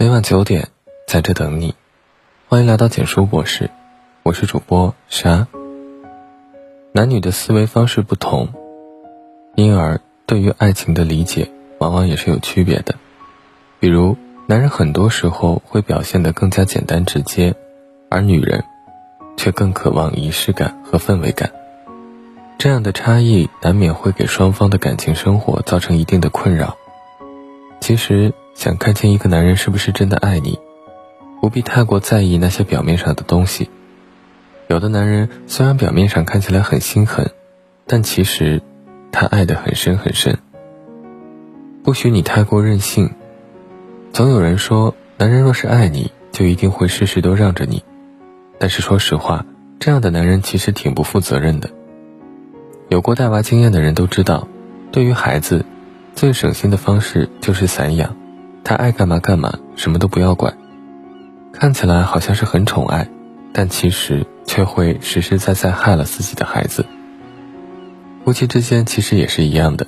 每晚九点，在这等你。欢迎来到简书博士，我是主播沙。男女的思维方式不同，因而对于爱情的理解往往也是有区别的。比如，男人很多时候会表现得更加简单直接，而女人却更渴望仪式感和氛围感。这样的差异难免会给双方的感情生活造成一定的困扰。其实，想看清一个男人是不是真的爱你。不必太过在意那些表面上的东西。有的男人虽然表面上看起来很心狠，但其实他爱得很深很深。不许你太过任性。总有人说，男人若是爱你，就一定会事事都让着你。但是说实话，这样的男人其实挺不负责任的。有过带娃经验的人都知道，对于孩子，最省心的方式就是散养，他爱干嘛干嘛，什么都不要管。看起来好像是很宠爱，但其实却会实实在在害了自己的孩子。夫妻之间其实也是一样的，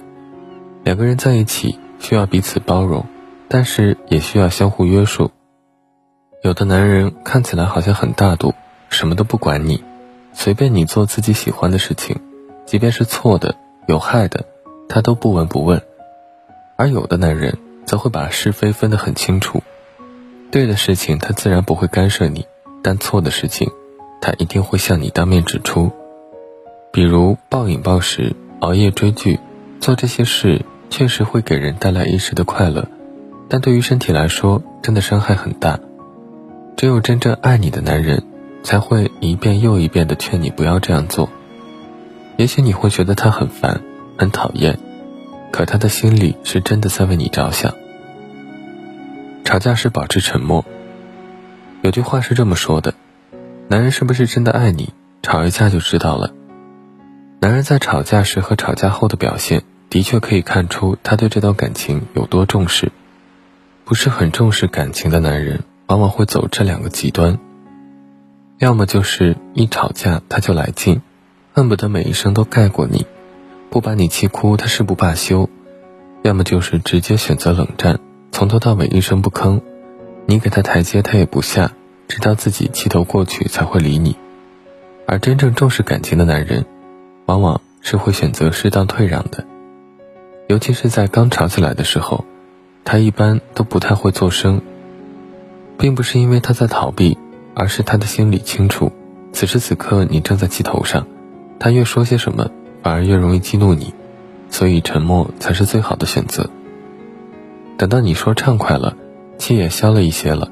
两个人在一起需要彼此包容，但是也需要相互约束。有的男人看起来好像很大度，什么都不管你，随便你做自己喜欢的事情，即便是错的、有害的，他都不闻不问。而有的男人则会把是非分得很清楚。对的事情，他自然不会干涉你；但错的事情，他一定会向你当面指出。比如暴饮暴食、熬夜追剧，做这些事确实会给人带来一时的快乐，但对于身体来说，真的伤害很大。只有真正爱你的男人，才会一遍又一遍地劝你不要这样做。也许你会觉得他很烦、很讨厌，可他的心里是真的在为你着想。吵架时保持沉默。有句话是这么说的：男人是不是真的爱你，吵一架就知道了。男人在吵架时和吵架后的表现，的确可以看出他对这段感情有多重视。不是很重视感情的男人，往往会走这两个极端：要么就是一吵架他就来劲，恨不得每一声都盖过你，不把你气哭他誓不罢休；要么就是直接选择冷战。从头到尾一声不吭，你给他台阶他也不下，直到自己气头过去才会理你。而真正重视感情的男人，往往是会选择适当退让的，尤其是在刚吵起来的时候，他一般都不太会作声，并不是因为他在逃避，而是他的心里清楚，此时此刻你正在气头上，他越说些什么反而越容易激怒你，所以沉默才是最好的选择。等到你说畅快了，气也消了一些了，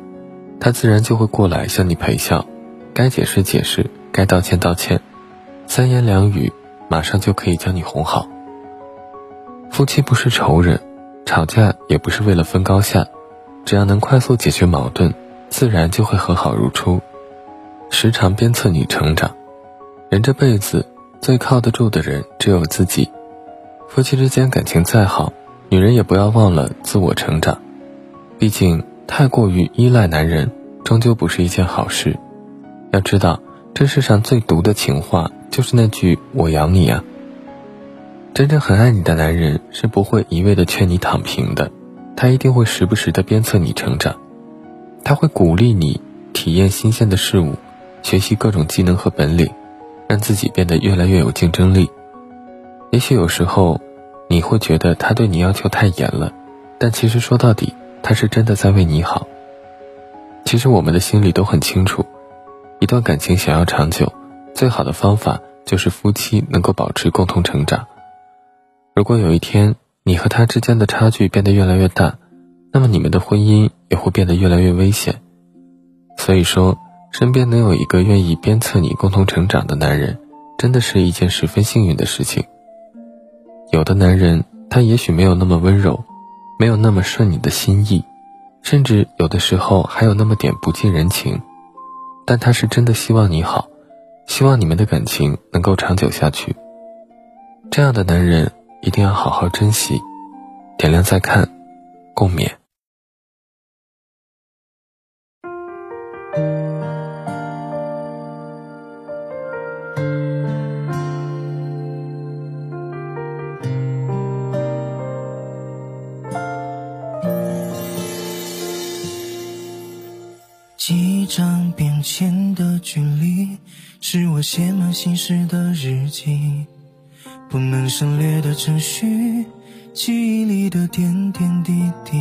他自然就会过来向你陪笑，该解释解释，该道歉道歉，三言两语，马上就可以将你哄好。夫妻不是仇人，吵架也不是为了分高下，只要能快速解决矛盾，自然就会和好如初。时常鞭策你成长，人这辈子最靠得住的人只有自己。夫妻之间感情再好。女人也不要忘了自我成长，毕竟太过于依赖男人，终究不是一件好事。要知道，这世上最毒的情话就是那句“我养你啊”。真正很爱你的男人是不会一味的劝你躺平的，他一定会时不时的鞭策你成长，他会鼓励你体验新鲜的事物，学习各种技能和本领，让自己变得越来越有竞争力。也许有时候。你会觉得他对你要求太严了，但其实说到底，他是真的在为你好。其实我们的心里都很清楚，一段感情想要长久，最好的方法就是夫妻能够保持共同成长。如果有一天你和他之间的差距变得越来越大，那么你们的婚姻也会变得越来越危险。所以说，身边能有一个愿意鞭策你共同成长的男人，真的是一件十分幸运的事情。有的男人，他也许没有那么温柔，没有那么顺你的心意，甚至有的时候还有那么点不近人情，但他是真的希望你好，希望你们的感情能够长久下去。这样的男人一定要好好珍惜，点亮再看，共勉。几张便签的距离，是我写满心事的日记，不能省略的程序，记忆里的点点滴滴。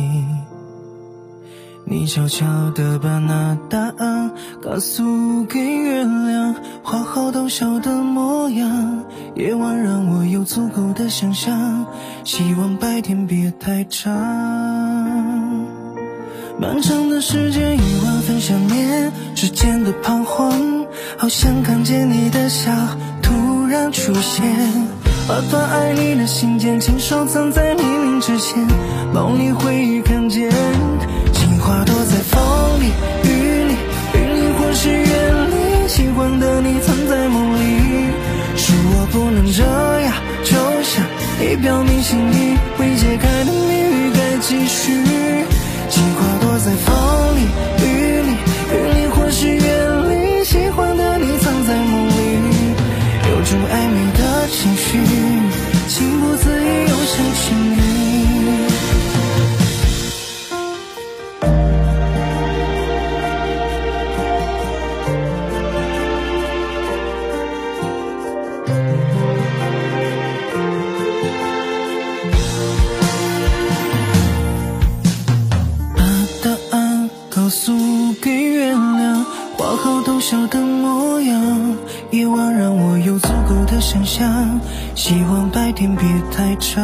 你悄悄地把那答案告诉给月亮，画好逗笑的模样。夜晚让我有足够的想象，希望白天别太长。漫长的时间，亿万分想念之间的彷徨，好像看见你的笑突然出现。把段爱你的信件亲手藏在黎明之前，梦里回忆看见。花躲在风里、雨里、云里或是远离，喜欢的你藏在梦里，是我不能这样，就像已表明心意，未解开的谜语该继续。把答案告诉给月亮，画好逗笑的模样。夜晚让我有足够的想象，希望白天别太长。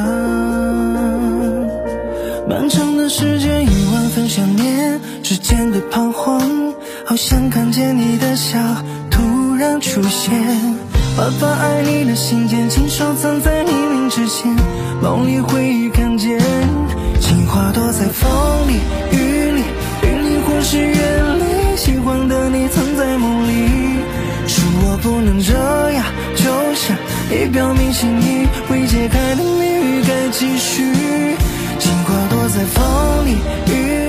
漫长的时间，亿万分想念之间的彷徨，好想看见你的笑突然出现。把发爱你的心件，亲手藏在黎明之前，梦里会看见。情话躲在风里、雨里、云里，或是远离喜欢的你，藏在梦里。是我不能这样，就像一表明心意，未解开的谜语该继续。情话躲在风里、雨。